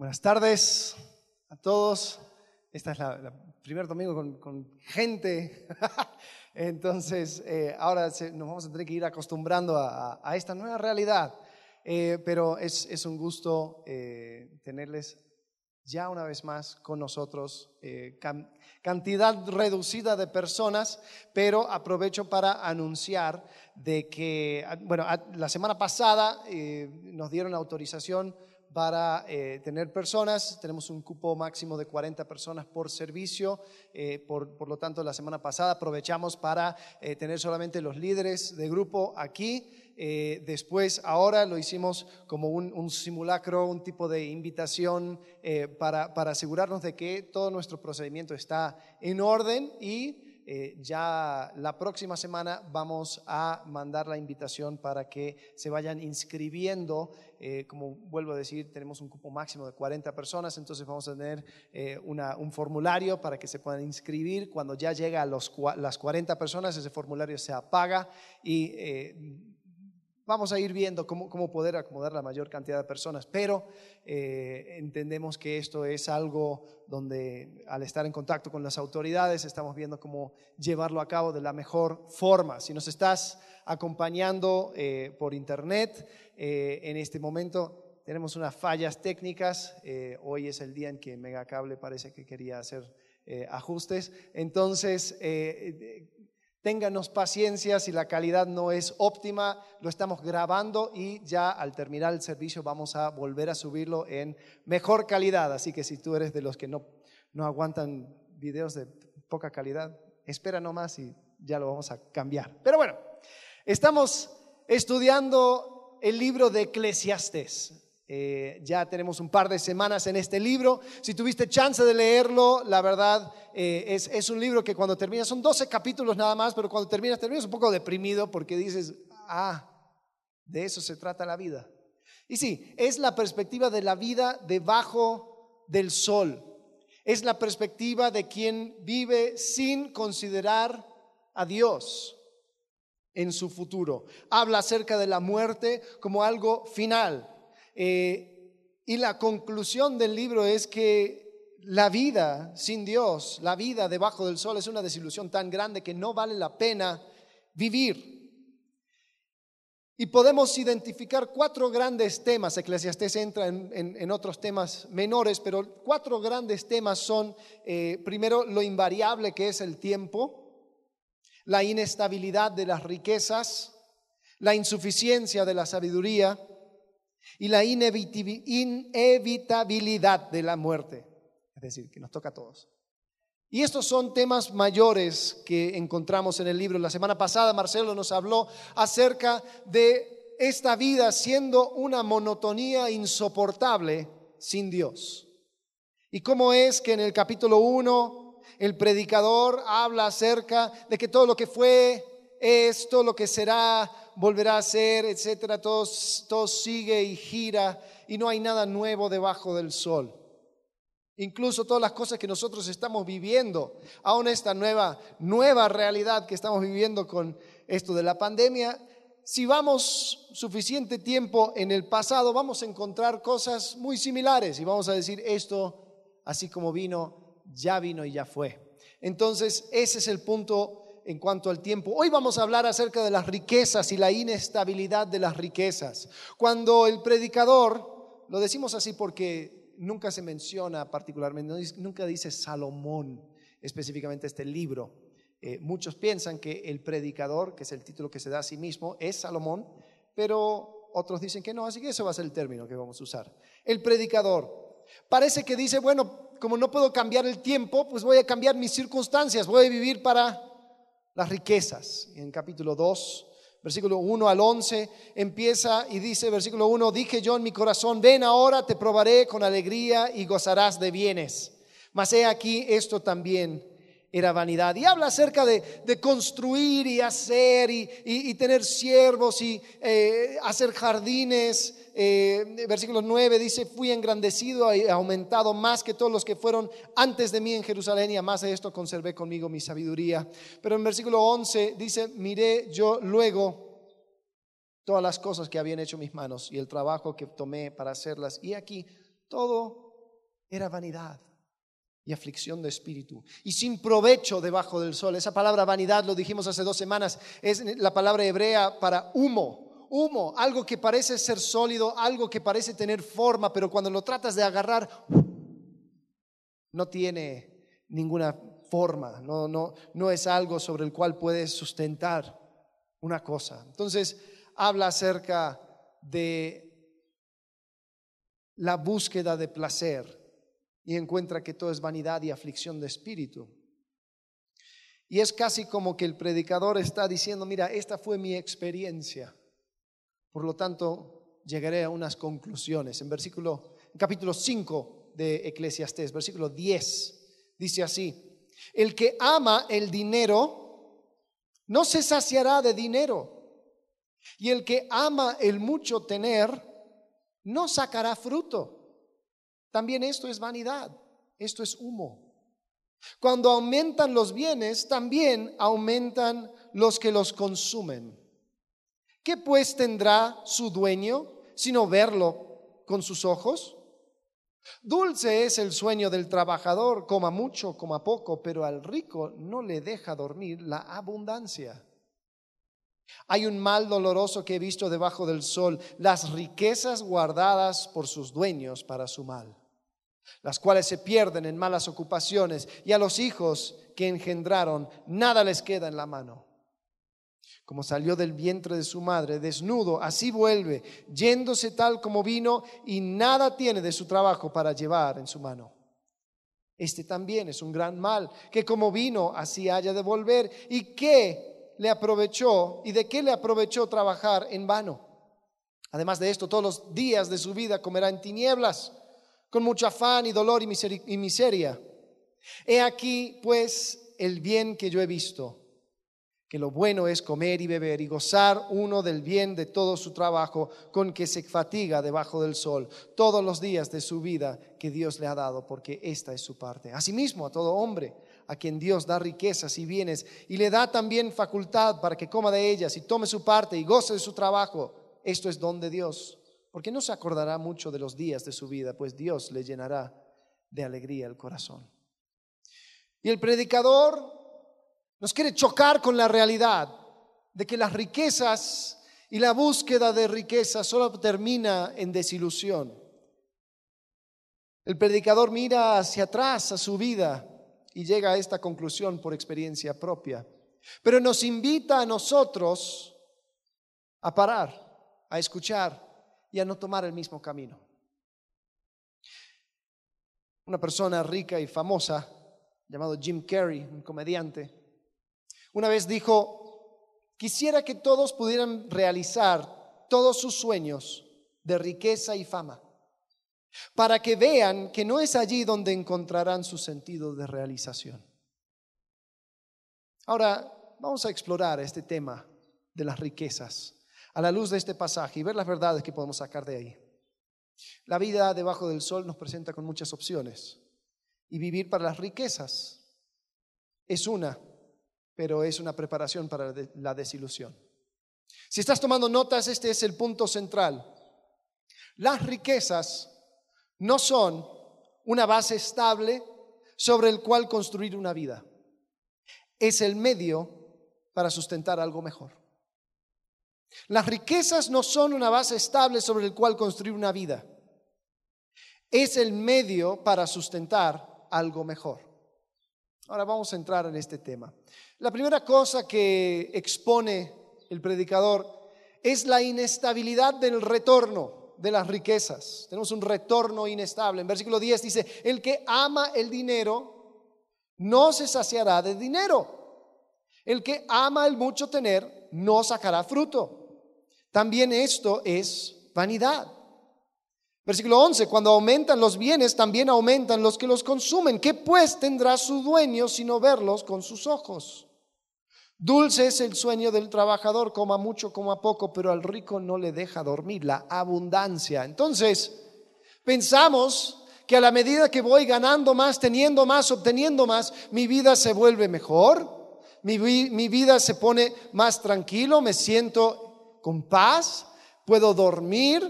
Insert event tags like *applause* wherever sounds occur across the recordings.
Buenas tardes a todos. Esta es la, primer domingo con, gente. *laughs* Entonces, eh, ahora nos vamos a tener que ir acostumbrando a, esta nueva realidad. Eh, pero es, un gusto eh, tenerles ya una vez más con nosotros. cantidad reducida de personas, pero aprovecho para anunciar de que, bueno, la semana pasada nos dieron autorización para eh, tener personas. Tenemos un cupo máximo de 40 personas por servicio. Eh, por, lo tanto, la semana pasada aprovechamos para eh, tener solamente los líderes de grupo aquí. después, ahora lo hicimos como un, simulacro, un tipo de invitación para, para asegurarnos de que todo nuestro procedimiento está en orden y eh, ya la próxima semana vamos a mandar la invitación para que se vayan inscribiendo. Eh, como vuelvo a decir, tenemos un cupo máximo de 40 personas, entonces vamos a tener eh, un formulario para que se puedan inscribir. Cuando ya llega a los, las 40 personas, ese formulario se apaga y vamos a ir viendo cómo, cómo, poder acomodar la mayor cantidad de personas, pero eh, entendemos que esto es algo donde al estar en contacto con las autoridades estamos viendo cómo llevarlo a cabo de la mejor forma. Si nos estás acompañando eh, por internet eh, en este momento, tenemos unas fallas técnicas. hoy es el día en que Megacable parece que quería hacer ajustes. Entonces, Ténganos paciencia si la calidad no es óptima, lo estamos grabando y ya al terminar el servicio vamos a volver a subirlo en mejor calidad. Así que si tú eres de los que no, no aguantan videos de poca calidad, espera nomás y ya lo vamos a cambiar. Pero bueno, estamos estudiando el libro de Eclesiastes. Eh, ya tenemos un par de semanas en este libro. Si tuviste chance de leerlo, la verdad eh, es, es, un libro que cuando termina, son 12 capítulos nada más, pero cuando terminas, terminas un poco deprimido porque dices, ah, de eso se trata la vida. Y sí, es la perspectiva de la vida debajo del sol. Es la perspectiva de quien vive sin considerar a Dios en su futuro. Habla acerca de la muerte como algo final eh, y la conclusión del libro es que la vida sin Dios, la vida debajo del sol es una desilusión tan grande que no vale la pena vivir. Y podemos identificar cuatro grandes temas. Eclesiastés entra en, otros temas menores, pero cuatro grandes temas son, eh, primero, lo invariable que es el tiempo, la inestabilidad de las riquezas, la insuficiencia de la sabiduría, y la inevitabilidad de la muerte, es decir, que nos toca a todos. Y estos son temas mayores que encontramos en el libro. La semana pasada Marcelo nos habló acerca de esta vida siendo una monotonía insoportable sin Dios. Y cómo es que en el capítulo 1 el predicador habla acerca de que todo lo que fue es, todo lo que será, volverá a ser, etcétera, todo, todo sigue y gira y no hay nada nuevo debajo del sol. Incluso todas las cosas que nosotros estamos viviendo, aún esta nueva, nueva realidad que estamos viviendo con esto de la pandemia, si vamos suficiente tiempo en el pasado, vamos a encontrar cosas muy similares y vamos a decir, esto, así como vino, ya vino y ya fue. Entonces, ese es el punto en cuanto al tiempo. Hoy vamos a hablar acerca de las riquezas y la inestabilidad de las riquezas. Cuando el predicador, lo decimos así porque nunca se menciona particularmente, nunca dice Salomón específicamente este libro. Eh, muchos piensan que el predicador, que es el título que se da a sí mismo, es Salomón, pero otros dicen que no, así que eso va a ser el término que vamos a usar. El predicador. Parece que dice, bueno, como no puedo cambiar el tiempo, pues voy a cambiar mis circunstancias, voy a vivir para las riquezas. En capítulo 2, versículo 1 al 11, empieza y dice, versículo 1, dije yo en mi corazón, ven ahora, te probaré con alegría y gozarás de bienes. Mas he aquí, esto también era vanidad. Y habla acerca de, construir y hacer y, tener siervos y eh, hacer jardines. Eh, versículo 9 dice, fui engrandecido y aumentado más que todos los que fueron antes de mí en Jerusalén y además de esto conservé conmigo mi sabiduría. Pero en versículo 11 dice, miré yo luego todas las cosas que habían hecho mis manos y el trabajo que tomé para hacerlas. Y aquí todo era vanidad y aflicción de espíritu. Y sin provecho debajo del sol. Esa palabra vanidad, lo dijimos hace dos semanas, es la palabra hebrea para humo. Humo, algo que parece ser sólido, algo que parece tener forma, pero cuando lo tratas de agarrar, no tiene ninguna forma, no, no, no es algo sobre el cual puedes sustentar una cosa. Entonces, habla acerca de la búsqueda de placer y encuentra que todo es vanidad y aflicción de espíritu. Y es casi como que el predicador está diciendo, mira, esta fue mi experiencia. Por lo tanto, llegaré a unas conclusiones. En versículo, capítulo 5 de Eclesiastés, versículo 10, dice así, el que ama el dinero no se saciará de dinero. Y el que ama el mucho tener no sacará fruto. También esto es vanidad, esto es humo. Cuando aumentan los bienes, también aumentan los que los consumen. ¿Qué pues tendrá su dueño sino verlo con sus ojos? Dulce es el sueño del trabajador, coma mucho, coma poco, pero al rico no le deja dormir la abundancia. Hay un mal doloroso que he visto debajo del sol, las riquezas guardadas por sus dueños para su mal las cuales se pierden en malas ocupaciones, y a los hijos que engendraron nada les queda en la mano. Como salió del vientre de su madre, desnudo, así vuelve, yéndose tal como vino, y nada tiene de su trabajo para llevar en su mano. Este también es un gran mal, que como vino, así haya de volver, y qué le aprovechó, y de qué le aprovechó trabajar en vano. Además de esto, todos los días de su vida comerá en tinieblas con mucho afán y dolor y miseria. He aquí, pues, el bien que yo he visto, que lo bueno es comer y beber y gozar uno del bien de todo su trabajo con que se fatiga debajo del sol todos los días de su vida que Dios le ha dado, porque esta es su parte. Asimismo, a todo hombre a quien Dios da riquezas y bienes y le da también facultad para que coma de ellas y tome su parte y goce de su trabajo, esto es don de Dios porque no se acordará mucho de los días de su vida, pues Dios le llenará de alegría el corazón. Y el predicador nos quiere chocar con la realidad de que las riquezas y la búsqueda de riquezas solo termina en desilusión. El predicador mira hacia atrás a su vida y llega a esta conclusión por experiencia propia. Pero nos invita a nosotros a parar, a escuchar, y a no tomar el mismo camino. Una persona rica y famosa llamado Jim Carrey, un comediante, una vez dijo, quisiera que todos pudieran realizar todos sus sueños de riqueza y fama, para que vean que no es allí donde encontrarán su sentido de realización. Ahora, vamos a explorar este tema de las riquezas a la luz de este pasaje y ver las verdades que podemos sacar de ahí. La vida debajo del sol nos presenta con muchas opciones y vivir para las riquezas es una, pero es una preparación para la desilusión. Si estás tomando notas, este es el punto central. Las riquezas no son una base estable sobre el cual construir una vida. Es el medio para sustentar algo mejor. Las riquezas no son una base estable sobre el cual construir una vida. Es el medio para sustentar algo mejor. Ahora vamos a entrar en este tema. La primera cosa que expone el predicador es la inestabilidad del retorno de las riquezas. Tenemos un retorno inestable. En versículo 10 dice, el que ama el dinero no se saciará de dinero. El que ama el mucho tener no sacará fruto. También esto es vanidad. Versículo 11, cuando aumentan los bienes, también aumentan los que los consumen. ¿Qué pues tendrá su dueño sino verlos con sus ojos? Dulce es el sueño del trabajador, coma mucho, coma poco, pero al rico no le deja dormir, la abundancia. Entonces, pensamos que a la medida que voy ganando más, teniendo más, obteniendo más, mi vida se vuelve mejor, mi, mi vida se pone más tranquilo, me siento con paz, puedo dormir,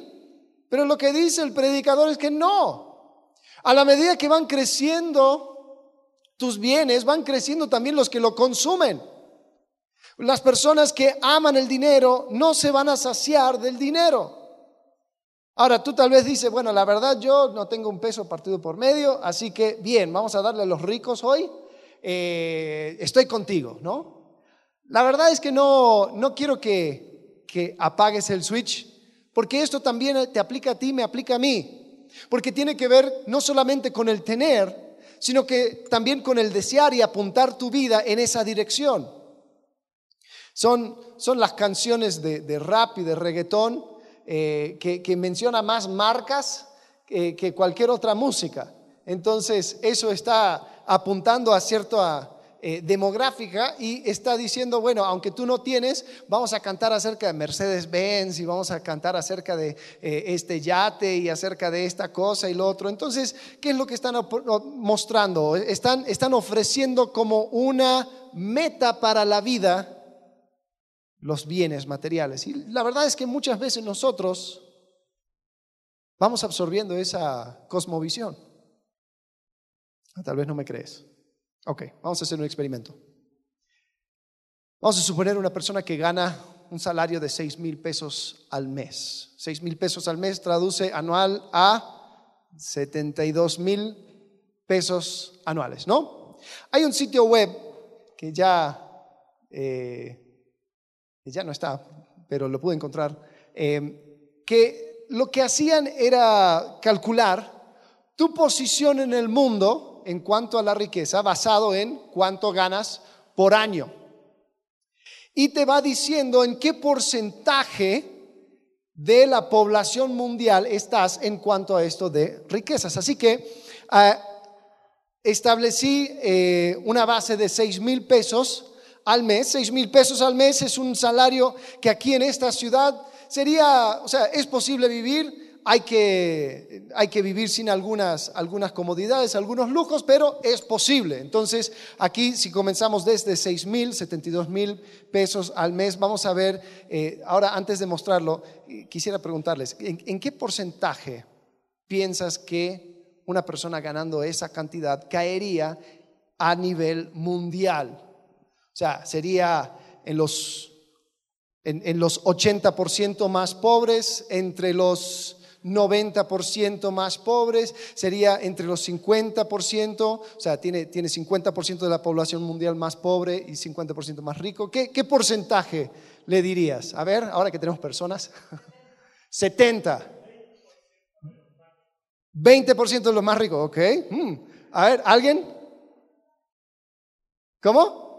pero lo que dice el predicador es que no. A la medida que van creciendo tus bienes, van creciendo también los que lo consumen. Las personas que aman el dinero no se van a saciar del dinero. Ahora tú tal vez dices, bueno, la verdad yo no tengo un peso partido por medio, así que bien, vamos a darle a los ricos hoy, eh, estoy contigo, ¿no? La verdad es que no, no quiero que, que apagues el switch, porque esto también te aplica a ti, me aplica a mí, porque tiene que ver no solamente con el tener, sino que también con el desear y apuntar tu vida en esa dirección. Son, son las canciones de, de rap y de reggaetón eh, que, menciona más marcas que cualquier otra música. Entonces, eso está apuntando a cierta eh, demográfica y está diciendo, bueno, aunque tú no tienes, vamos a cantar acerca de Mercedes-Benz y vamos a cantar acerca de eh, este yate y acerca de esta cosa y lo otro. Entonces, ¿qué es lo que están mostrando? Están, están ofreciendo como una meta para la vida los bienes materiales. Y la verdad es que muchas veces nosotros vamos absorbiendo esa cosmovisión. Ah, tal vez no me crees. Ok, vamos a hacer un experimento. Vamos a suponer una persona que gana un salario de 6 mil pesos al mes. 6 mil pesos al mes traduce anual a 72 mil pesos anuales, ¿no? Hay un sitio web que ya eh, ya no está, pero lo pude encontrar, eh, que lo que hacían era calcular tu posición en el mundo en cuanto a la riqueza basado en cuánto ganas por año. Y te va diciendo en qué porcentaje de la población mundial estás en cuanto a esto de riquezas. Así que ah, establecí eh, una base de 6 mil pesos al mes, seis mil pesos al mes es un salario que aquí en esta ciudad sería, o sea, es posible vivir, hay que, hay que vivir sin algunas, algunas comodidades, algunos lujos, pero es posible. Entonces, aquí si comenzamos desde seis mil, 72 mil pesos al mes, vamos a ver, eh, ahora antes de mostrarlo, quisiera preguntarles, ¿en qué porcentaje piensas que una persona ganando esa cantidad caería a nivel mundial? Sea, sería en los, en, los 80% más pobres, entre los 90% más pobres, sería entre los 50%, o sea, tiene, tiene 50% de la población mundial más pobre y 50% más rico. ¿Qué, ¿Qué, porcentaje le dirías? A ver, ahora que tenemos personas. *laughs* 70. 20% de los más ricos, ok. Hmm. A ver, ¿alguien? ¿Cómo?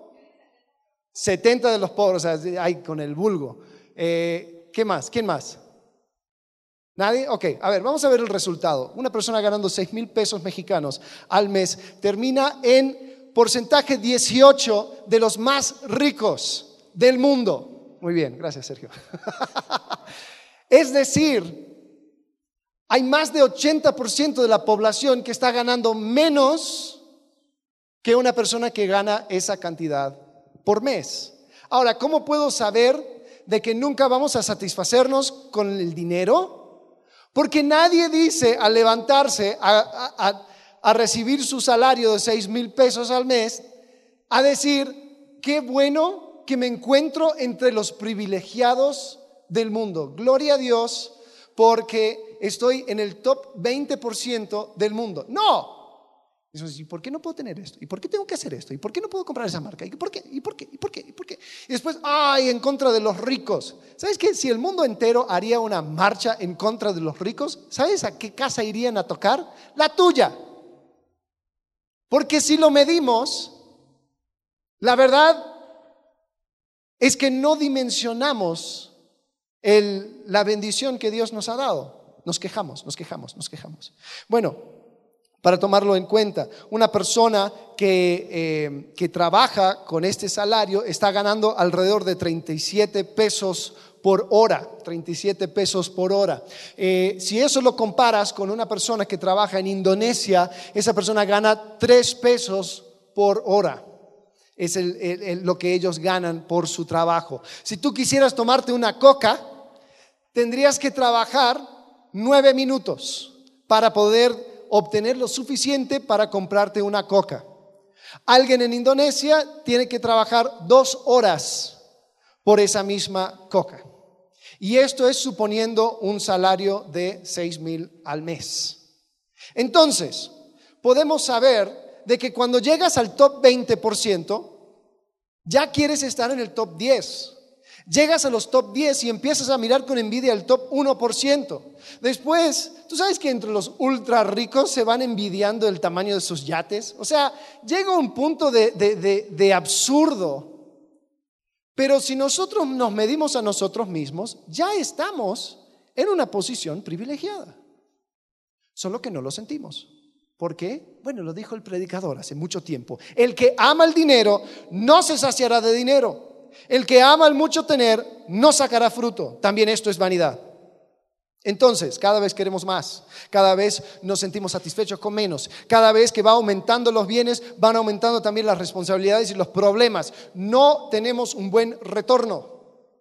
70 de los pobres, o sea, hay con el vulgo. Eh, ¿Qué más? ¿Quién más? ¿Nadie? Ok, a ver, vamos a ver el resultado. Una persona ganando 6 mil pesos mexicanos al mes termina en porcentaje 18 de los más ricos del mundo. Muy bien, gracias Sergio. *laughs* es decir, hay más de 80% de la población que está ganando menos que una persona que gana esa cantidad por mes. Ahora, ¿cómo puedo saber de que nunca vamos a satisfacernos con el dinero? Porque nadie dice al levantarse a, recibir su salario de 6 mil pesos al mes, a decir, qué bueno que me encuentro entre los privilegiados del mundo. Gloria a Dios porque estoy en el top 20% del mundo. No, ¿y por qué no puedo tener esto? ¿Y por qué tengo que hacer esto? ¿Y por qué no puedo comprar esa marca? ¿Y por qué? ¿Y por qué? ¿Y por qué? ¿Y por qué? Y después, ¡ay! En contra de los ricos. ¿Sabes qué? Si el mundo entero haría una marcha en contra de los ricos, ¿sabes a qué casa irían a tocar? La tuya. Porque si lo medimos, la verdad es que no dimensionamos la bendición que Dios nos ha dado. Nos quejamos, nos quejamos, nos quejamos. Bueno, para tomarlo en cuenta. Una persona que, eh, que, trabaja con este salario está ganando alrededor de 37 pesos por hora, 37 pesos por hora. Eh, si eso lo comparas con una persona que trabaja en Indonesia, esa persona gana 3 pesos por hora. Es lo que ellos ganan por su trabajo. Si tú quisieras tomarte una coca, tendrías que trabajar nueve minutos para poder obtener lo suficiente para comprarte una coca. Alguien en Indonesia tiene que trabajar dos horas por esa misma coca. Y esto es suponiendo un salario de 6 mil al mes. Entonces, podemos saber de que cuando llegas al top 20%, ya quieres estar en el top 10. Llegas a los top 10 y empiezas a mirar con envidia el top 1%. Después, tú sabes que entre los ultra ricos se van envidiando el tamaño de sus yates. O sea, llega un punto de, de absurdo. Pero si nosotros nos medimos a nosotros mismos, ya estamos en una posición privilegiada. Solo que no lo sentimos. ¿Por qué? Bueno, lo dijo el predicador hace mucho tiempo. El que ama el dinero no se saciará de dinero. El que ama el mucho tener no sacará fruto. También esto es vanidad. Entonces, cada vez queremos más, cada vez nos sentimos satisfechos con menos, cada vez que va aumentando los bienes, van aumentando también las responsabilidades y los problemas. No tenemos un buen retorno,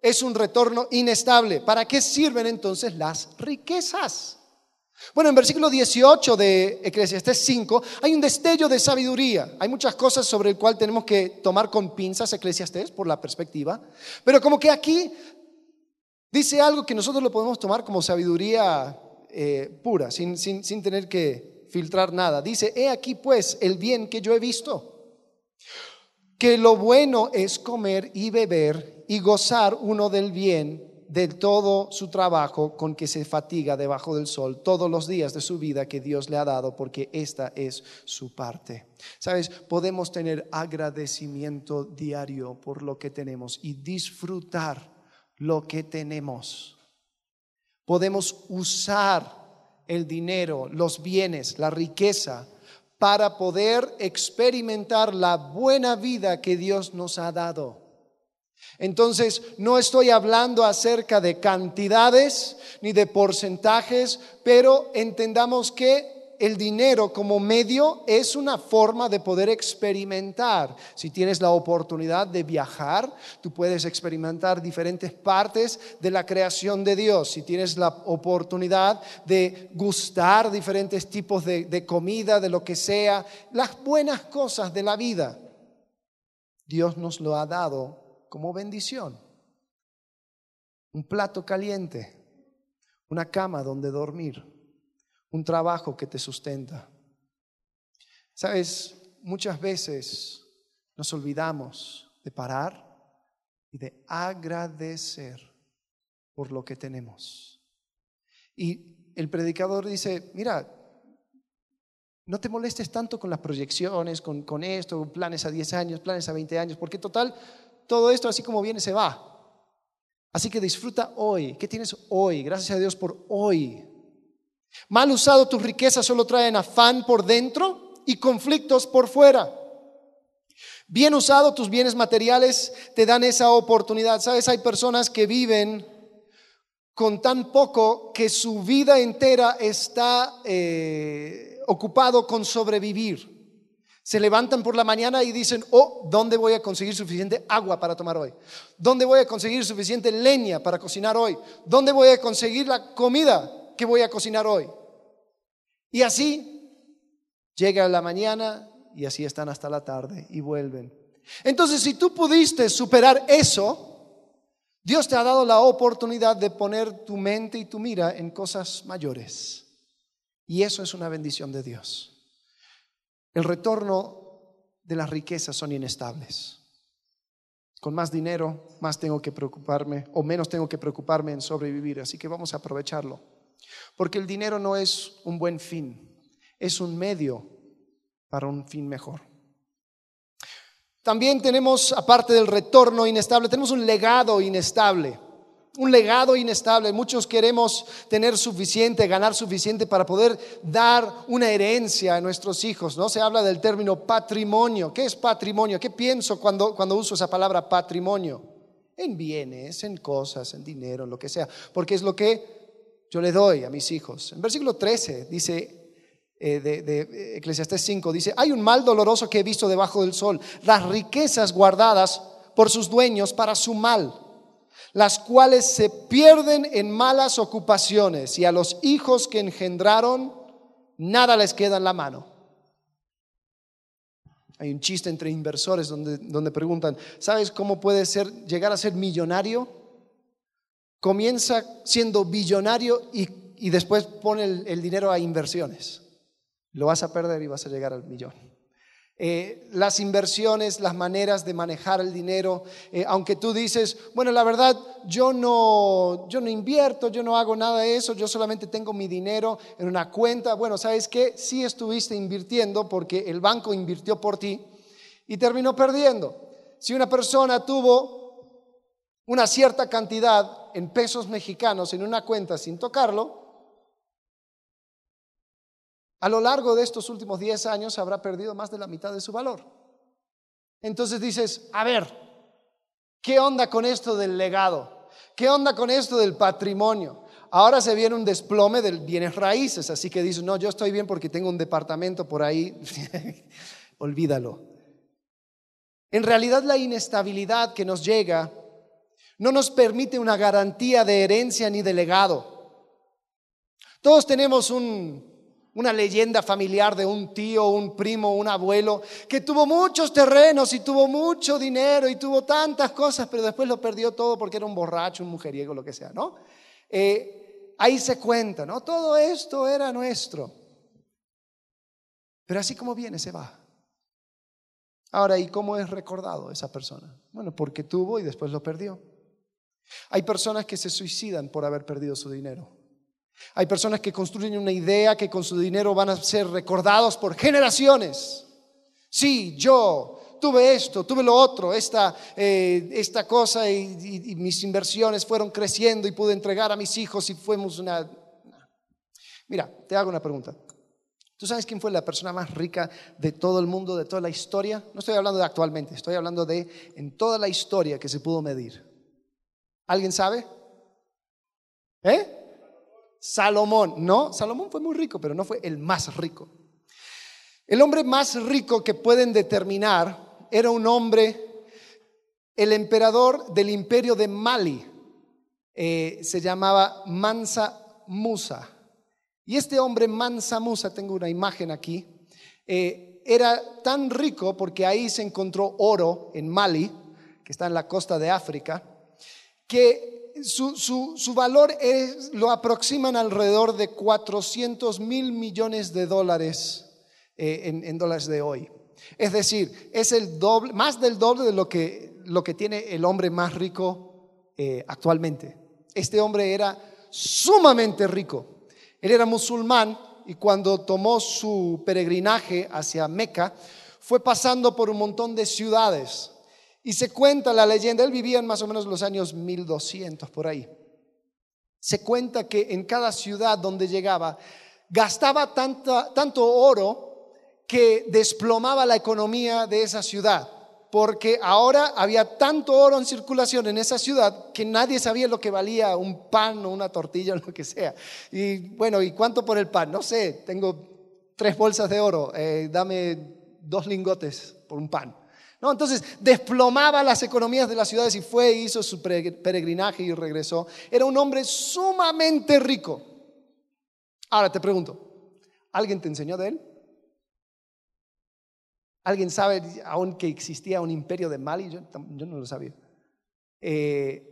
es un retorno inestable. ¿Para qué sirven entonces las riquezas? Bueno, en versículo 18 de Eclesiastés 5 hay un destello de sabiduría. Hay muchas cosas sobre el cual tenemos que tomar con pinzas Eclesiastés por la perspectiva. Pero como que aquí dice algo que nosotros lo podemos tomar como sabiduría eh, pura, sin, sin tener que filtrar nada. Dice, he aquí pues el bien que yo he visto, que lo bueno es comer y beber y gozar uno del bien de todo su trabajo con que se fatiga debajo del sol todos los días de su vida que Dios le ha dado, porque esta es su parte. Sabes, podemos tener agradecimiento diario por lo que tenemos y disfrutar lo que tenemos. Podemos usar el dinero, los bienes, la riqueza para poder experimentar la buena vida que Dios nos ha dado. Entonces, no estoy hablando acerca de cantidades ni de porcentajes, pero entendamos que el dinero como medio es una forma de poder experimentar. Si tienes la oportunidad de viajar, tú puedes experimentar diferentes partes de la creación de Dios. Si tienes la oportunidad de gustar diferentes tipos de, de comida, de lo que sea, las buenas cosas de la vida, Dios nos lo ha dado como bendición. Un plato caliente, una cama donde dormir, un trabajo que te sustenta. Sabes, muchas veces nos olvidamos de parar y de agradecer por lo que tenemos. Y el predicador dice, mira, no te molestes tanto con las proyecciones, con, con esto, planes a 10 años, planes a 20 años, porque total, todo esto así como viene se va. Así que disfruta hoy. ¿Qué tienes hoy? Gracias a Dios por hoy. Mal usado tus riquezas solo traen afán por dentro y conflictos por fuera. Bien usado tus bienes materiales te dan esa oportunidad. Sabes, hay personas que viven con tan poco que su vida entera está eh, ocupado con sobrevivir. Se levantan por la mañana y dicen, oh, ¿dónde voy a conseguir suficiente agua para tomar hoy? ¿Dónde voy a conseguir suficiente leña para cocinar hoy? ¿Dónde voy a conseguir la comida que voy a cocinar hoy? Y así llega la mañana y así están hasta la tarde y vuelven. Entonces, si tú pudiste superar eso, Dios te ha dado la oportunidad de poner tu mente y tu mira en cosas mayores. Y eso es una bendición de Dios el retorno de las riquezas son inestables. Con más dinero, más tengo que preocuparme o menos tengo que preocuparme en sobrevivir. Así que vamos a aprovecharlo. Porque el dinero no es un buen fin, es un medio para un fin mejor. También tenemos, aparte del retorno inestable, tenemos un legado inestable un legado inestable. Muchos queremos tener suficiente, ganar suficiente para poder dar una herencia a nuestros hijos. ¿no? Se habla del término patrimonio. ¿Qué es patrimonio? ¿Qué pienso cuando, cuando uso esa palabra patrimonio? En bienes, en cosas, en dinero, en lo que sea. Porque es lo que yo le doy a mis hijos. En versículo 13 dice, eh, de, de Eclesiastés 5, dice, hay un mal doloroso que he visto debajo del sol, las riquezas guardadas por sus dueños para su mal las cuales se pierden en malas ocupaciones y a los hijos que engendraron nada les queda en la mano. Hay un chiste entre inversores donde, donde preguntan, ¿sabes cómo puede ser llegar a ser millonario? Comienza siendo billonario y, y después pone el, el dinero a inversiones. Lo vas a perder y vas a llegar al millón. Eh, las inversiones, las maneras de manejar el dinero, eh, aunque tú dices, bueno, la verdad, yo no, yo no invierto, yo no hago nada de eso, yo solamente tengo mi dinero en una cuenta, bueno, ¿sabes qué? Sí estuviste invirtiendo porque el banco invirtió por ti y terminó perdiendo. Si una persona tuvo una cierta cantidad en pesos mexicanos en una cuenta sin tocarlo, a lo largo de estos últimos 10 años habrá perdido más de la mitad de su valor. Entonces dices, a ver, ¿qué onda con esto del legado? ¿Qué onda con esto del patrimonio? Ahora se viene un desplome de bienes raíces, así que dices, no, yo estoy bien porque tengo un departamento por ahí. *laughs* Olvídalo. En realidad la inestabilidad que nos llega no nos permite una garantía de herencia ni de legado. Todos tenemos un, una leyenda familiar de un tío, un primo, un abuelo, que tuvo muchos terrenos y tuvo mucho dinero y tuvo tantas cosas, pero después lo perdió todo porque era un borracho, un mujeriego, lo que sea, ¿no? Eh, ahí se cuenta, ¿no? Todo esto era nuestro. Pero así como viene, se va. Ahora, ¿y cómo es recordado esa persona? Bueno, porque tuvo y después lo perdió. Hay personas que se suicidan por haber perdido su dinero. Hay personas que construyen una idea que con su dinero van a ser recordados por generaciones. Sí, yo tuve esto, tuve lo otro, esta, eh, esta cosa y, y, mis inversiones fueron creciendo y pude entregar a mis hijos y fuimos una... Mira, te hago una pregunta. ¿Tú sabes quién fue la persona más rica de todo el mundo, de toda la historia? No estoy hablando de actualmente, estoy hablando de en toda la historia que se pudo medir. ¿Alguien sabe? ¿Eh? Salomón. No, Salomón fue muy rico, pero no fue el más rico. El hombre más rico que pueden determinar era un hombre, el emperador del imperio de Mali, eh, se llamaba Mansa Musa. Y este hombre Mansa Musa, tengo una imagen aquí, eh, era tan rico porque ahí se encontró oro en Mali, que está en la costa de África, que su, valor es, lo aproximan alrededor de 400 mil millones de dólares eh, en, dólares de hoy. Es decir, es el doble, más del doble de lo que, lo que tiene el hombre más rico eh, actualmente. Este hombre era sumamente rico. Él era musulmán y cuando tomó su peregrinaje hacia Meca, fue pasando por un montón de ciudades y se cuenta la leyenda, él vivía en más o menos los años 1200 por ahí. Se cuenta que en cada ciudad donde llegaba gastaba tanto oro que desplomaba la economía de esa ciudad, porque ahora había tanto oro en circulación en esa ciudad que nadie sabía lo que valía un pan o una tortilla o *laughs* lo que sea. Y bueno, ¿y cuánto por el pan? No sé, tengo tres bolsas de oro, eh, dame dos lingotes por un pan. ¿No? Entonces desplomaba las economías de las ciudades y fue, hizo su peregrinaje y regresó. Era un hombre sumamente rico. Ahora te pregunto, ¿alguien te enseñó de él? ¿Alguien sabe aún que existía un imperio de Mali? Yo, no lo sabía. Eh,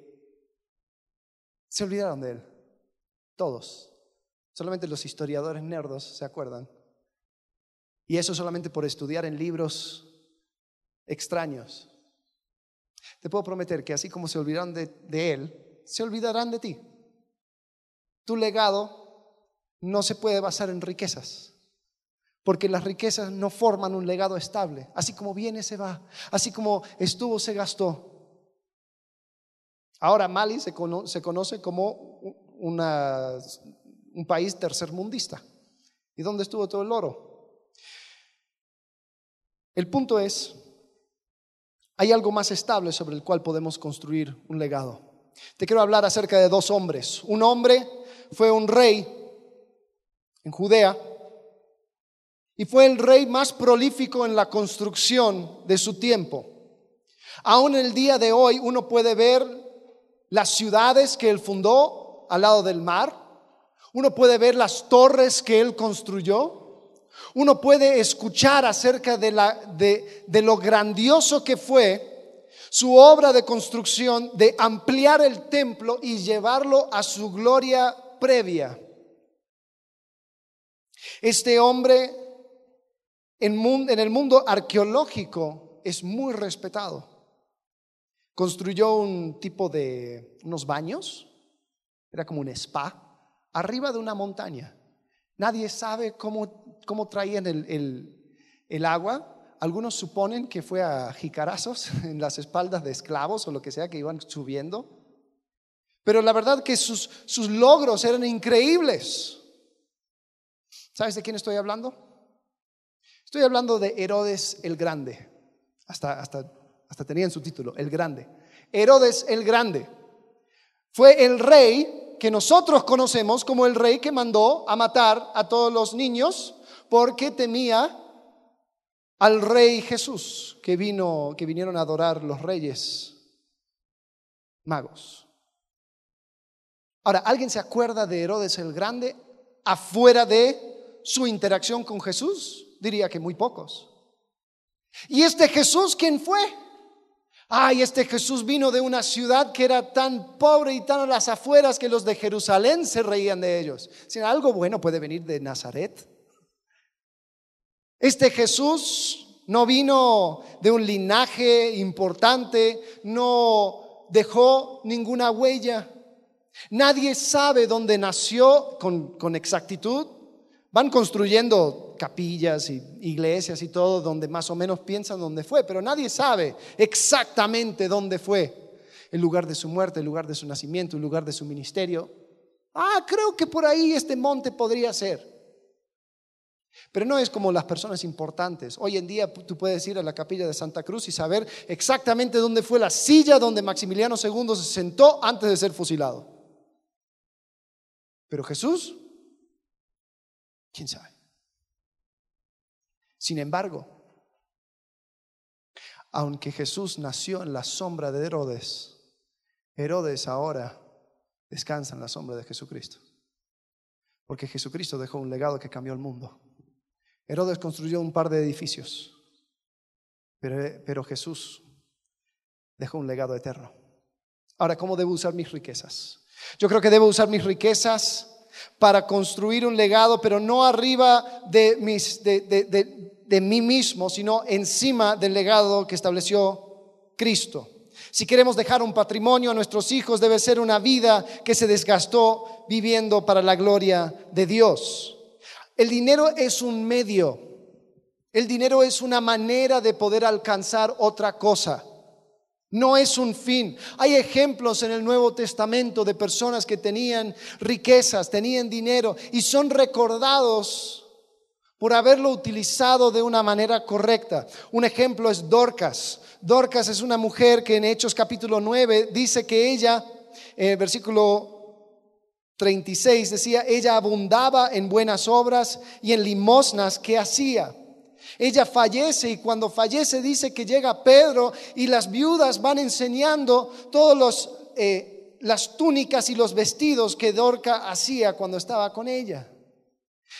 se olvidaron de él. Todos. Solamente los historiadores nerdos se acuerdan. Y eso solamente por estudiar en libros extraños. Te puedo prometer que así como se olvidaron de, Él, se olvidarán de ti. Tu legado no se puede basar en riquezas, porque las riquezas no forman un legado estable. Así como viene, se va. Así como estuvo, se gastó. Ahora Mali se, conoce como un país tercermundista. ¿Y dónde estuvo todo el oro? El punto es hay algo más estable sobre el cual podemos construir un legado. Te quiero hablar acerca de dos hombres. Un hombre fue un rey en Judea y fue el rey más prolífico en la construcción de su tiempo. Aún el día de hoy uno puede ver las ciudades que él fundó al lado del mar, uno puede ver las torres que él construyó, uno puede escuchar acerca de, la, de, de lo grandioso que fue su obra de construcción, de ampliar el templo y llevarlo a su gloria previa. Este hombre en, el mundo arqueológico es muy respetado. Construyó un tipo de unos baños, era como un spa, arriba de una montaña. Nadie sabe cómo, cómo traían el, agua. Algunos suponen que fue a jicarazos *laughs* en las espaldas de esclavos o lo que sea que iban subiendo. Pero la verdad que sus, logros eran increíbles. ¿Sabes de quién estoy hablando? Estoy hablando de Herodes el Grande. Hasta, hasta, hasta tenían su título, el Grande. Herodes el Grande. Fue el rey que nosotros conocemos como el rey que mandó a matar a todos los niños porque temía al rey Jesús que vino que vinieron a adorar los reyes magos. Ahora, ¿alguien se acuerda de Herodes el Grande afuera de su interacción con Jesús? Diría que muy pocos. ¿Y este Jesús quién fue? Ay, este Jesús vino de una ciudad que era tan pobre y tan a las afueras que los de Jerusalén se reían de ellos. Si algo bueno puede venir de Nazaret. Este Jesús no vino de un linaje importante, no dejó ninguna huella. Nadie sabe dónde nació con, exactitud. Van construyendo capillas y iglesias y todo donde más o menos piensan dónde fue, pero nadie sabe exactamente dónde fue el lugar de su muerte, el lugar de su nacimiento, el lugar de su ministerio. Ah, creo que por ahí este monte podría ser. Pero no es como las personas importantes. Hoy en día tú puedes ir a la capilla de Santa Cruz y saber exactamente dónde fue la silla donde Maximiliano II se sentó antes de ser fusilado. Pero Jesús ¿Quién sabe? Sin embargo, aunque Jesús nació en la sombra de Herodes, Herodes ahora descansa en la sombra de Jesucristo. Porque Jesucristo dejó un legado que cambió el mundo. Herodes construyó un par de edificios, pero, Jesús dejó un legado eterno. Ahora, ¿cómo debo usar mis riquezas? Yo creo que debo usar mis riquezas para construir un legado, pero no arriba de, mis, de, mí mismo, sino encima del legado que estableció Cristo. Si queremos dejar un patrimonio a nuestros hijos, debe ser una vida que se desgastó viviendo para la gloria de Dios. El dinero es un medio, el dinero es una manera de poder alcanzar otra cosa. No es un fin. Hay ejemplos en el Nuevo Testamento de personas que tenían riquezas, tenían dinero y son recordados por haberlo utilizado de una manera correcta. Un ejemplo es Dorcas. Dorcas es una mujer que en Hechos capítulo 9 dice que ella, en el versículo 36 decía, ella abundaba en buenas obras y en limosnas que hacía. Ella fallece y cuando fallece dice que llega Pedro y las viudas van enseñando todas eh, las túnicas y los vestidos que Dorca hacía cuando estaba con ella.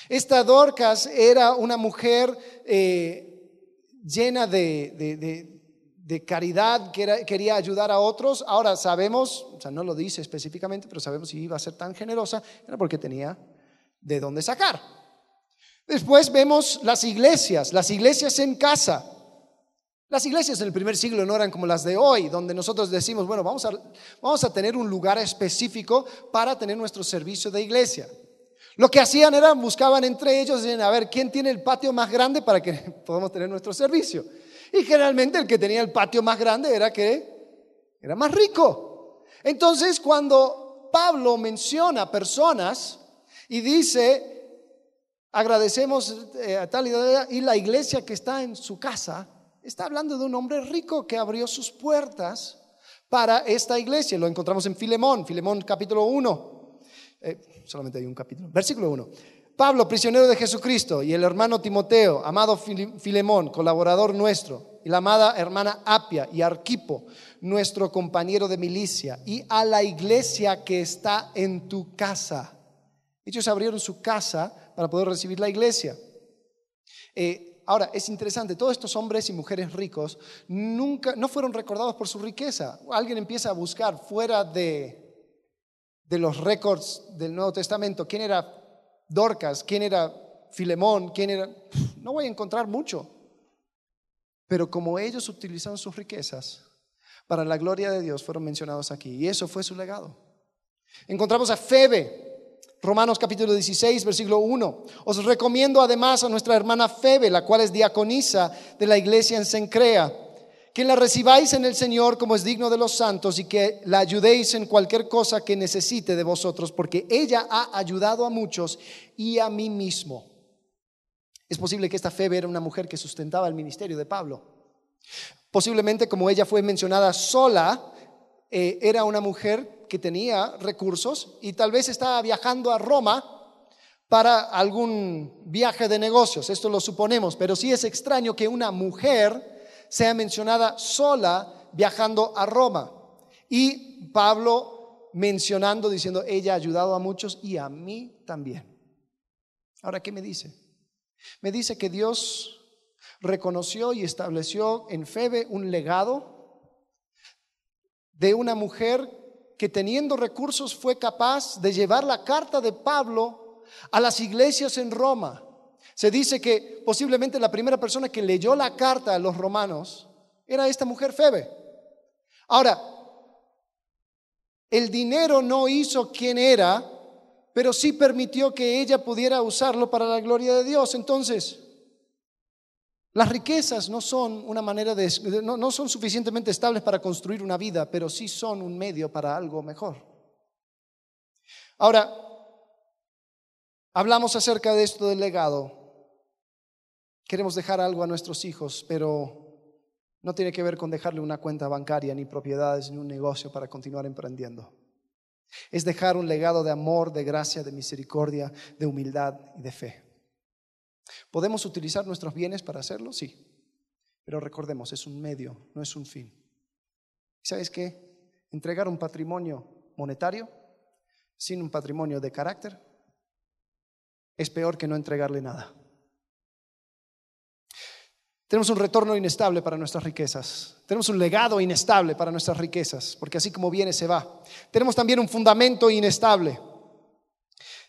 Esta Dorcas era una mujer eh, llena de, caridad, que quería ayudar a otros. Ahora sabemos, o sea, no lo dice específicamente, pero sabemos si iba a ser tan generosa, era porque tenía de dónde sacar. Después vemos las iglesias, las iglesias en casa. Las iglesias en el primer siglo no eran como las de hoy, donde nosotros decimos, bueno, vamos a, vamos a tener un lugar específico para tener nuestro servicio de iglesia. Lo que hacían era, buscaban entre ellos, a ver, ¿quién tiene el patio más grande para que *laughs* podamos tener nuestro servicio? Y generalmente el que tenía el patio más grande era que era más rico. Entonces, cuando Pablo menciona personas y dice, agradecemos eh, a tal y la iglesia que está en su casa está hablando de un hombre rico que abrió sus puertas para esta iglesia. Lo encontramos en Filemón, Filemón capítulo 1. Eh, solamente hay un capítulo. Versículo 1. Pablo, prisionero de Jesucristo, y el hermano Timoteo, amado Filemón, colaborador nuestro, y la amada hermana Apia y Arquipo, nuestro compañero de milicia, y a la iglesia que está en tu casa. Ellos abrieron su casa para poder recibir la iglesia. Eh, ahora, es interesante, todos estos hombres y mujeres ricos nunca, no fueron recordados por su riqueza. Alguien empieza a buscar fuera de, de los récords del Nuevo Testamento quién era Dorcas, quién era Filemón, quién era... No voy a encontrar mucho. Pero como ellos utilizaron sus riquezas para la gloria de Dios, fueron mencionados aquí. Y eso fue su legado. Encontramos a Febe, Romanos capítulo 16, versículo 1. Os recomiendo además a nuestra hermana Febe, la cual es diaconisa de la iglesia en Sencrea, que la recibáis en el Señor como es digno de los santos y que la ayudéis en cualquier cosa que necesite de vosotros, porque ella ha ayudado a muchos y a mí mismo. Es posible que esta Febe era una mujer que sustentaba el ministerio de Pablo. Posiblemente como ella fue mencionada sola, eh, era una mujer que tenía recursos y tal vez estaba viajando a Roma para algún viaje de negocios. Esto lo suponemos, pero sí es extraño que una mujer sea mencionada sola viajando a Roma. Y Pablo mencionando, diciendo, ella ha ayudado a muchos y a mí también. Ahora, ¿qué me dice? Me dice que Dios reconoció y estableció en Febe un legado de una mujer que teniendo recursos fue capaz de llevar la carta de Pablo a las iglesias en Roma. Se dice que posiblemente la primera persona que leyó la carta a los romanos era esta mujer Febe. Ahora, el dinero no hizo quien era, pero sí permitió que ella pudiera usarlo para la gloria de Dios. Entonces, las riquezas no son una manera de no, son suficientemente estables para construir una vida, pero sí son un medio para algo mejor. Ahora, hablamos acerca de esto del legado. Queremos dejar algo a nuestros hijos, pero no tiene que ver con dejarle una cuenta bancaria, ni propiedades, ni un negocio para continuar emprendiendo. Es dejar un legado de amor, de gracia, de misericordia, de humildad y de fe. ¿Podemos utilizar nuestros bienes para hacerlo? Sí. Pero recordemos, es un medio, no es un fin. ¿Sabes qué? Entregar un patrimonio monetario sin un patrimonio de carácter es peor que no entregarle nada. Tenemos un retorno inestable para nuestras riquezas. Tenemos un legado inestable para nuestras riquezas, porque así como viene se va. Tenemos también un fundamento inestable.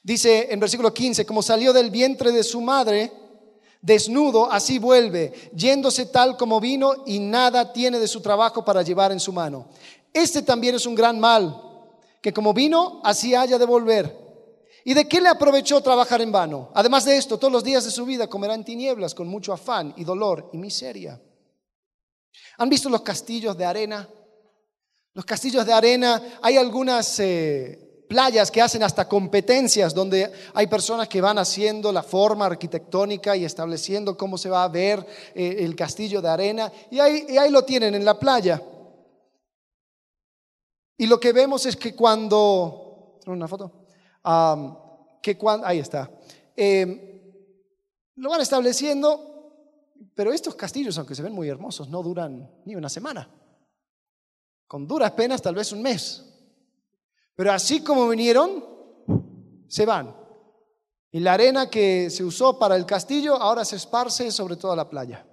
Dice en versículo 15, como salió del vientre de su madre, desnudo, así vuelve, yéndose tal como vino y nada tiene de su trabajo para llevar en su mano. Este también es un gran mal, que como vino, así haya de volver. ¿Y de qué le aprovechó trabajar en vano? Además de esto, todos los días de su vida comerá en tinieblas con mucho afán y dolor y miseria. ¿Han visto los castillos de arena? Los castillos de arena, hay algunas eh, playas que hacen hasta competencias donde hay personas que van haciendo la forma arquitectónica y estableciendo cómo se va a ver eh, el castillo de arena. Y ahí, lo tienen en la playa. Y lo que vemos es que cuando... ¿Una foto? Que ahí está. Em, lo van estableciendo, pero estos castillos, aunque se ven muy hermosos, no duran ni una semana. Con duras penas, tal vez un mes. Pero así como vinieron, se van. Y la arena que se usó para el castillo ahora se esparce sobre toda la playa.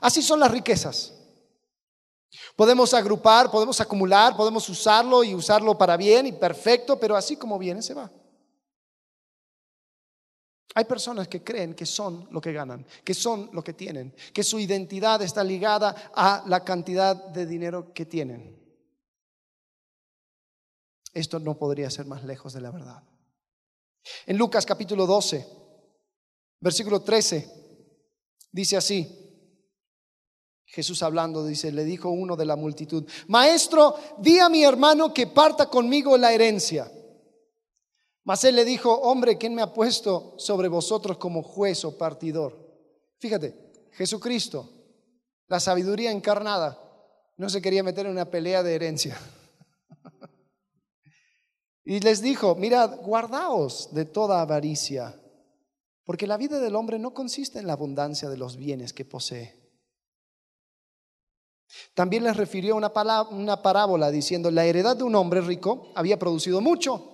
Así son las riquezas. Podemos agrupar, podemos acumular, podemos usarlo y usarlo para bien y perfecto, pero así como viene se va. Hay personas que creen que son lo que ganan, que son lo que tienen, que su identidad está ligada a la cantidad de dinero que tienen. Esto no podría ser más lejos de la verdad. En Lucas capítulo 12, versículo 13, dice así, Jesús hablando, dice, le dijo uno de la multitud, Maestro, di a mi hermano que parta conmigo la herencia. Mas él le dijo, hombre, ¿quién me ha puesto sobre vosotros como juez o partidor? Fíjate, Jesucristo, la sabiduría encarnada, no se quería meter en una pelea de herencia. *laughs* y les dijo, mirad, guardaos de toda avaricia, porque la vida del hombre no consiste en la abundancia de los bienes que posee. También les refirió una, una parábola diciendo, la heredad de un hombre rico había producido mucho.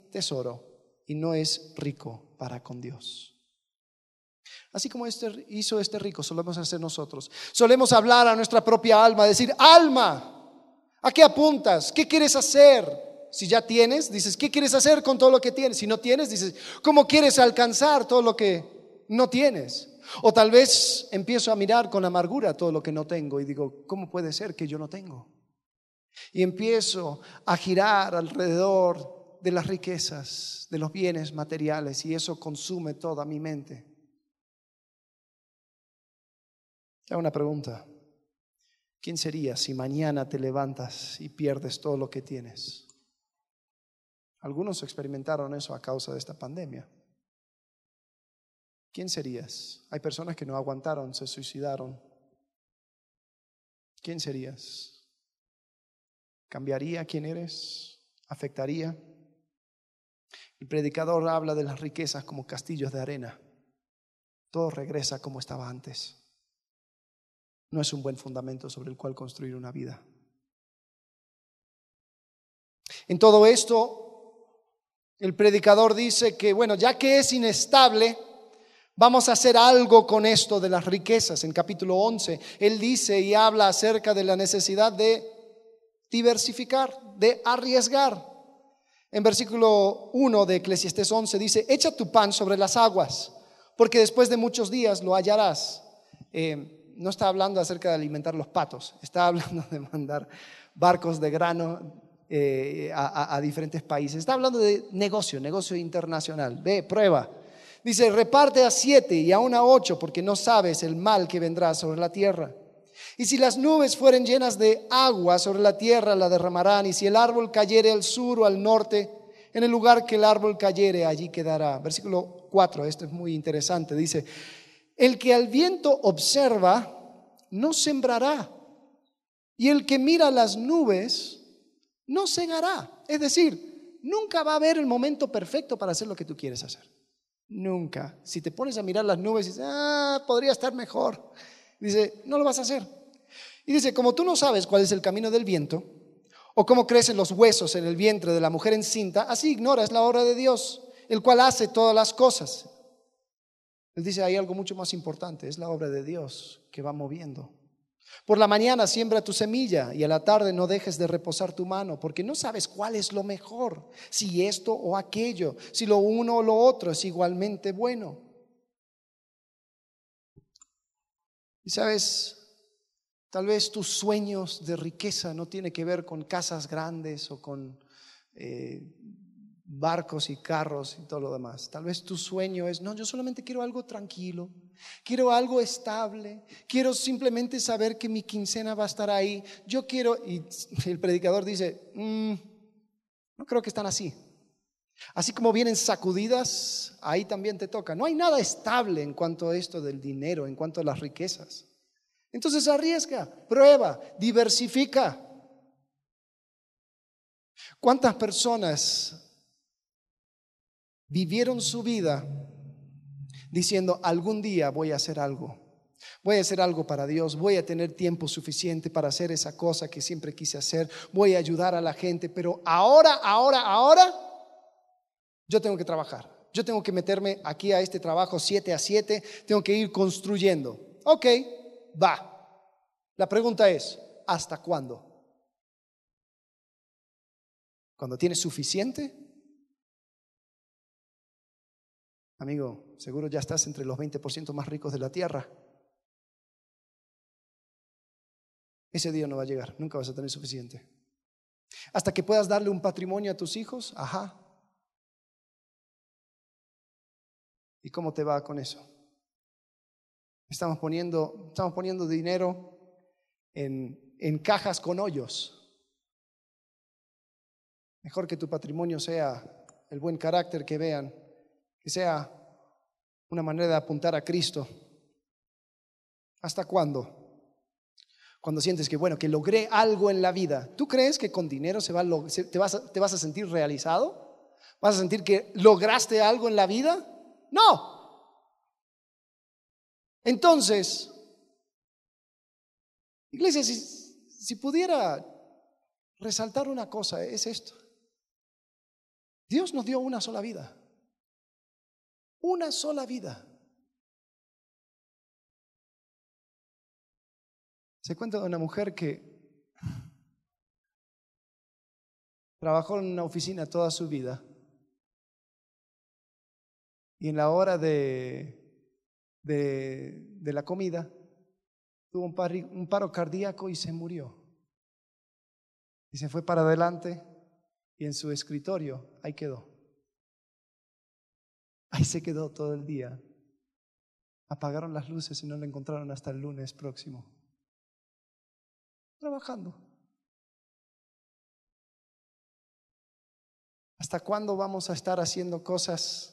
tesoro y no es rico para con Dios. Así como este, hizo este rico, solemos hacer nosotros. Solemos hablar a nuestra propia alma, decir, alma, ¿a qué apuntas? ¿Qué quieres hacer? Si ya tienes, dices, ¿qué quieres hacer con todo lo que tienes? Si no tienes, dices, ¿cómo quieres alcanzar todo lo que no tienes? O tal vez empiezo a mirar con amargura todo lo que no tengo y digo, ¿cómo puede ser que yo no tengo? Y empiezo a girar alrededor de las riquezas, de los bienes materiales, y eso consume toda mi mente. Te una pregunta. ¿Quién serías si mañana te levantas y pierdes todo lo que tienes? Algunos experimentaron eso a causa de esta pandemia. ¿Quién serías? Hay personas que no aguantaron, se suicidaron. ¿Quién serías? ¿Cambiaría quién eres? ¿Afectaría? El predicador habla de las riquezas como castillos de arena. Todo regresa como estaba antes. No es un buen fundamento sobre el cual construir una vida. En todo esto, el predicador dice que, bueno, ya que es inestable, vamos a hacer algo con esto de las riquezas. En capítulo 11, él dice y habla acerca de la necesidad de diversificar, de arriesgar. En versículo 1 de Eclesiastés 11 dice, echa tu pan sobre las aguas, porque después de muchos días lo hallarás. Eh, no está hablando acerca de alimentar los patos, está *laughs* hablando de mandar barcos de grano eh, a, a, diferentes países. Está hablando de negocio, negocio internacional. Ve, prueba. Dice, reparte a siete y aún a ocho, porque no sabes el mal que vendrá sobre la tierra. Y si las nubes fueren llenas de agua sobre la tierra, la derramarán. Y si el árbol cayere al sur o al norte, en el lugar que el árbol cayere, allí quedará. Versículo 4, esto es muy interesante. Dice, el que al viento observa, no sembrará. Y el que mira las nubes, no cegará. Es decir, nunca va a haber el momento perfecto para hacer lo que tú quieres hacer. Nunca. Si te pones a mirar las nubes y dices, ah, podría estar mejor. Dice, no lo vas a hacer. Y dice, como tú no sabes cuál es el camino del viento, o cómo crecen los huesos en el vientre de la mujer encinta, así ignoras la obra de Dios, el cual hace todas las cosas. Él dice, hay algo mucho más importante, es la obra de Dios que va moviendo. Por la mañana siembra tu semilla y a la tarde no dejes de reposar tu mano, porque no sabes cuál es lo mejor, si esto o aquello, si lo uno o lo otro es igualmente bueno. Y sabes, tal vez tus sueños de riqueza no tienen que ver con casas grandes o con eh, barcos y carros y todo lo demás. Tal vez tu sueño es, no, yo solamente quiero algo tranquilo, quiero algo estable, quiero simplemente saber que mi quincena va a estar ahí. Yo quiero, y el predicador dice, mm, no creo que están así. Así como vienen sacudidas, ahí también te toca. No hay nada estable en cuanto a esto del dinero, en cuanto a las riquezas. Entonces arriesga, prueba, diversifica. ¿Cuántas personas vivieron su vida diciendo, algún día voy a hacer algo? Voy a hacer algo para Dios, voy a tener tiempo suficiente para hacer esa cosa que siempre quise hacer, voy a ayudar a la gente, pero ahora, ahora, ahora yo tengo que trabajar. Yo tengo que meterme aquí a este trabajo 7 a 7, tengo que ir construyendo. Ok, va. La pregunta es, ¿hasta cuándo? ¿Cuando tienes suficiente? Amigo, seguro ya estás entre los 20% más ricos de la tierra. Ese día no va a llegar, nunca vas a tener suficiente. Hasta que puedas darle un patrimonio a tus hijos, ajá, ¿Y cómo te va con eso? Estamos poniendo, estamos poniendo dinero en, en cajas con hoyos. Mejor que tu patrimonio sea el buen carácter que vean, que sea una manera de apuntar a Cristo. ¿Hasta cuándo? Cuando sientes que, bueno, que logré algo en la vida. ¿Tú crees que con dinero se va te, vas a, te vas a sentir realizado? ¿Vas a sentir que lograste algo en la vida? No. Entonces, iglesia, si, si pudiera resaltar una cosa, es esto. Dios nos dio una sola vida. Una sola vida. Se cuenta de una mujer que trabajó en una oficina toda su vida y en la hora de, de, la comida tuvo un, paro cardíaco y se murió. Y se fue para adelante y en su escritorio ahí quedó. Ahí se quedó todo el día. Apagaron las luces y no la encontraron hasta el lunes próximo trabajando. ¿Hasta cuándo vamos a estar haciendo cosas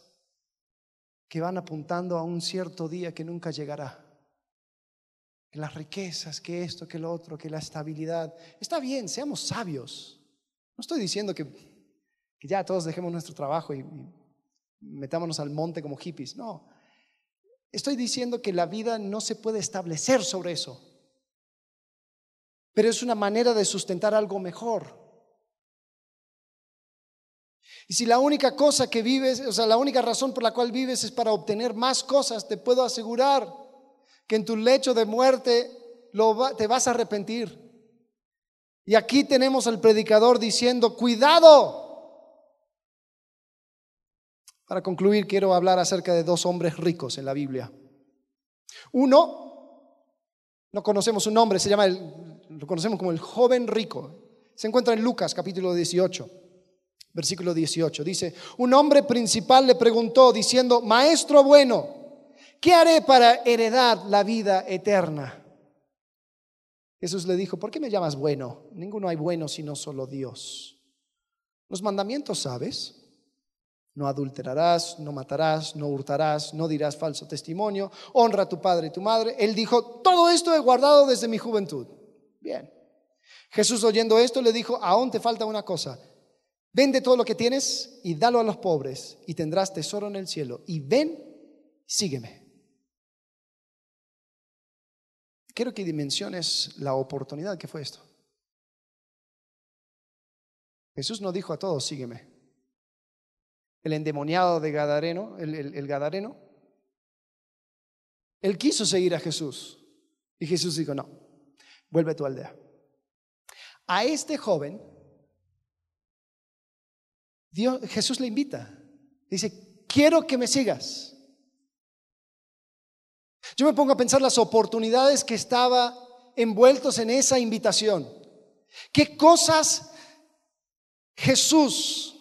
que van apuntando a un cierto día que nunca llegará? Que las riquezas, que esto, que lo otro, que la estabilidad. Está bien, seamos sabios. No estoy diciendo que, ya todos dejemos nuestro trabajo y, y metámonos al monte como hippies. No. Estoy diciendo que la vida no se puede establecer sobre eso pero es una manera de sustentar algo mejor. Y si la única cosa que vives, o sea, la única razón por la cual vives es para obtener más cosas, te puedo asegurar que en tu lecho de muerte te vas a arrepentir. Y aquí tenemos al predicador diciendo, cuidado. Para concluir, quiero hablar acerca de dos hombres ricos en la Biblia. Uno, no conocemos su nombre, se llama el lo conocemos como el joven rico. Se encuentra en Lucas capítulo 18, versículo 18. Dice, un hombre principal le preguntó diciendo, Maestro bueno, ¿qué haré para heredar la vida eterna? Jesús le dijo, ¿por qué me llamas bueno? Ninguno hay bueno sino solo Dios. Los mandamientos sabes. No adulterarás, no matarás, no hurtarás, no dirás falso testimonio, honra a tu padre y tu madre. Él dijo, todo esto he guardado desde mi juventud. Bien. Jesús oyendo esto le dijo, aún te falta una cosa. Vende todo lo que tienes y dalo a los pobres y tendrás tesoro en el cielo. Y ven, sígueme. Quiero que dimensiones la oportunidad que fue esto. Jesús no dijo a todos, sígueme. El endemoniado de Gadareno, el, el Gadareno, él quiso seguir a Jesús. Y Jesús dijo, no, vuelve a tu aldea. A este joven, Dios, Jesús le invita. Dice, quiero que me sigas. Yo me pongo a pensar las oportunidades que estaba envueltos en esa invitación. ¿Qué cosas Jesús,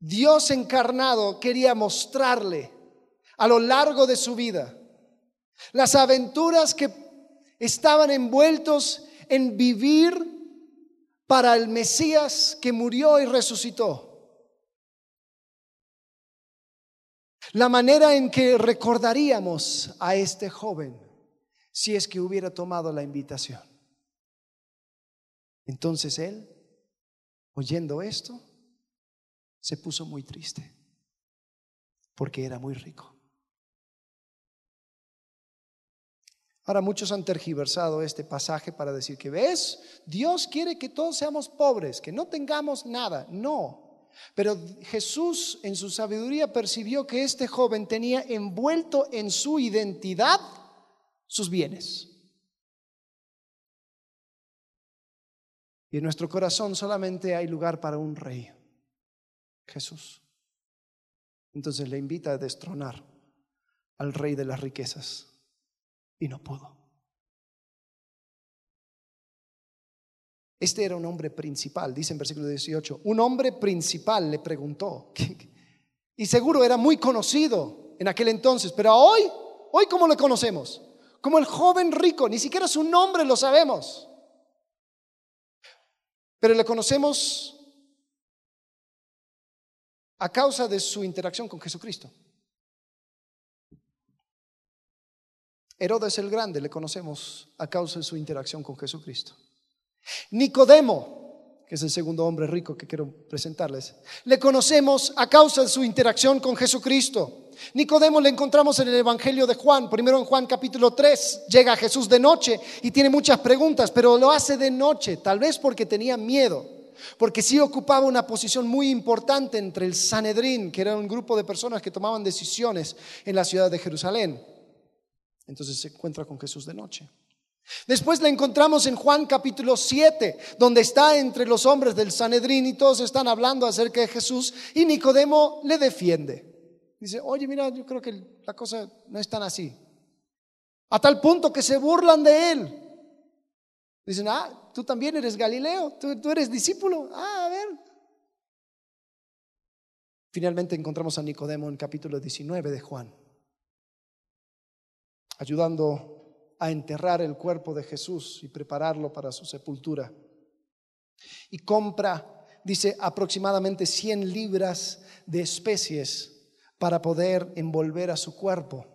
Dios encarnado, quería mostrarle a lo largo de su vida? Las aventuras que estaban envueltos en vivir para el Mesías que murió y resucitó. La manera en que recordaríamos a este joven si es que hubiera tomado la invitación. Entonces él, oyendo esto, se puso muy triste porque era muy rico. Ahora muchos han tergiversado este pasaje para decir que, ¿ves? Dios quiere que todos seamos pobres, que no tengamos nada. No. Pero Jesús en su sabiduría percibió que este joven tenía envuelto en su identidad sus bienes. Y en nuestro corazón solamente hay lugar para un rey, Jesús. Entonces le invita a destronar al rey de las riquezas y no pudo. Este era un hombre principal, dice en versículo 18. Un hombre principal le preguntó, *laughs* y seguro era muy conocido en aquel entonces, pero hoy, hoy ¿cómo le conocemos? Como el joven rico, ni siquiera su nombre lo sabemos. Pero le conocemos a causa de su interacción con Jesucristo. Herodes el Grande le conocemos a causa de su interacción con Jesucristo. Nicodemo, que es el segundo hombre rico que quiero presentarles, le conocemos a causa de su interacción con Jesucristo. Nicodemo le encontramos en el Evangelio de Juan, primero en Juan capítulo 3, llega a Jesús de noche y tiene muchas preguntas, pero lo hace de noche, tal vez porque tenía miedo porque sí ocupaba una posición muy importante entre el Sanedrín, que era un grupo de personas que tomaban decisiones en la ciudad de Jerusalén. Entonces se encuentra con Jesús de noche. Después le encontramos en Juan capítulo 7, donde está entre los hombres del Sanedrín y todos están hablando acerca de Jesús y Nicodemo le defiende. Dice, oye, mira, yo creo que la cosa no es tan así. A tal punto que se burlan de él. Dicen, ah, tú también eres Galileo, tú, tú eres discípulo. Ah, a ver. Finalmente encontramos a Nicodemo en capítulo 19 de Juan ayudando a enterrar el cuerpo de Jesús y prepararlo para su sepultura. Y compra, dice, aproximadamente 100 libras de especies para poder envolver a su cuerpo.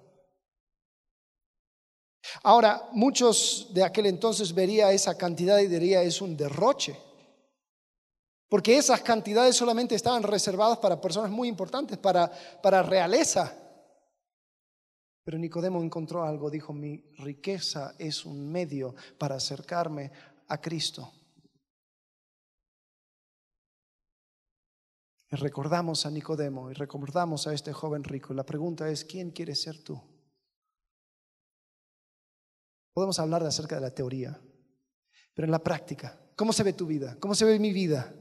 Ahora, muchos de aquel entonces vería esa cantidad y diría es un derroche, porque esas cantidades solamente estaban reservadas para personas muy importantes, para, para realeza. Pero Nicodemo encontró algo, dijo, mi riqueza es un medio para acercarme a Cristo. Y recordamos a Nicodemo y recordamos a este joven rico. La pregunta es, ¿quién quieres ser tú? Podemos hablar acerca de la teoría, pero en la práctica, ¿cómo se ve tu vida? ¿Cómo se ve mi vida?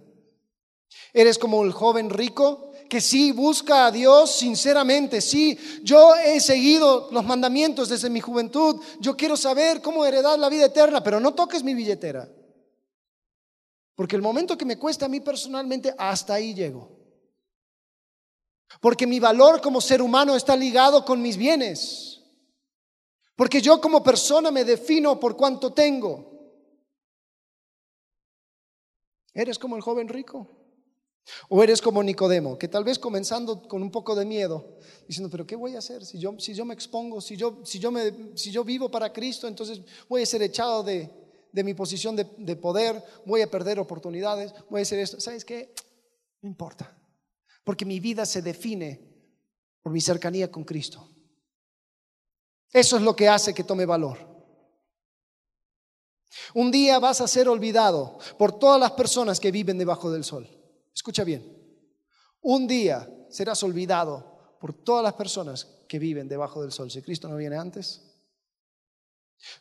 ¿Eres como el joven rico que sí busca a Dios sinceramente, sí, yo he seguido los mandamientos desde mi juventud, yo quiero saber cómo heredar la vida eterna, pero no toques mi billetera. Porque el momento que me cuesta a mí personalmente, hasta ahí llego. Porque mi valor como ser humano está ligado con mis bienes. Porque yo como persona me defino por cuánto tengo. ¿Eres como el joven rico? O eres como Nicodemo, que tal vez comenzando con un poco de miedo, diciendo, pero ¿qué voy a hacer? Si yo, si yo me expongo, si yo, si, yo me, si yo vivo para Cristo, entonces voy a ser echado de, de mi posición de, de, poder, voy a perder oportunidades, voy a hacer esto. ¿Sabes qué? No importa, porque mi vida se define por mi cercanía con Cristo. Eso es lo que hace que tome valor. Un día vas a ser olvidado por todas las personas que viven debajo del sol. Escucha bien, un día serás olvidado por todas las personas que viven debajo del sol. Si Cristo no viene antes,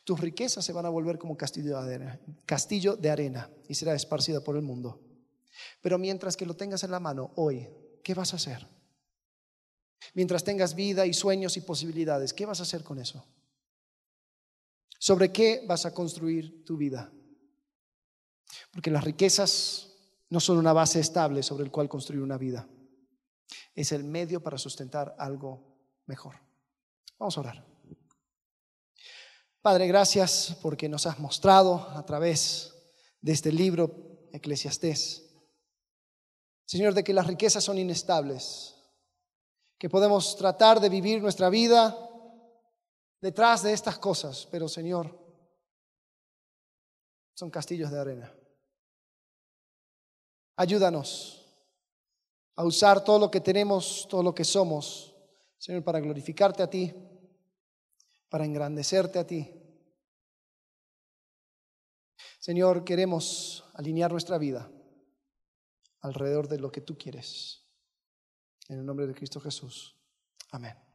tus riquezas se van a volver como castillo de arena, y será esparcida por el mundo. Pero mientras que lo tengas en la mano hoy, ¿qué vas a hacer? Mientras tengas vida y sueños y posibilidades, ¿qué vas a hacer con eso? ¿Sobre qué vas a construir tu vida? Porque las riquezas no son una base estable sobre el cual construir una vida. Es el medio para sustentar algo mejor. Vamos a orar. Padre, gracias porque nos has mostrado a través de este libro, Eclesiastés, Señor, de que las riquezas son inestables, que podemos tratar de vivir nuestra vida detrás de estas cosas, pero Señor, son castillos de arena. Ayúdanos a usar todo lo que tenemos, todo lo que somos, Señor, para glorificarte a ti, para engrandecerte a ti. Señor, queremos alinear nuestra vida alrededor de lo que tú quieres. En el nombre de Cristo Jesús. Amén.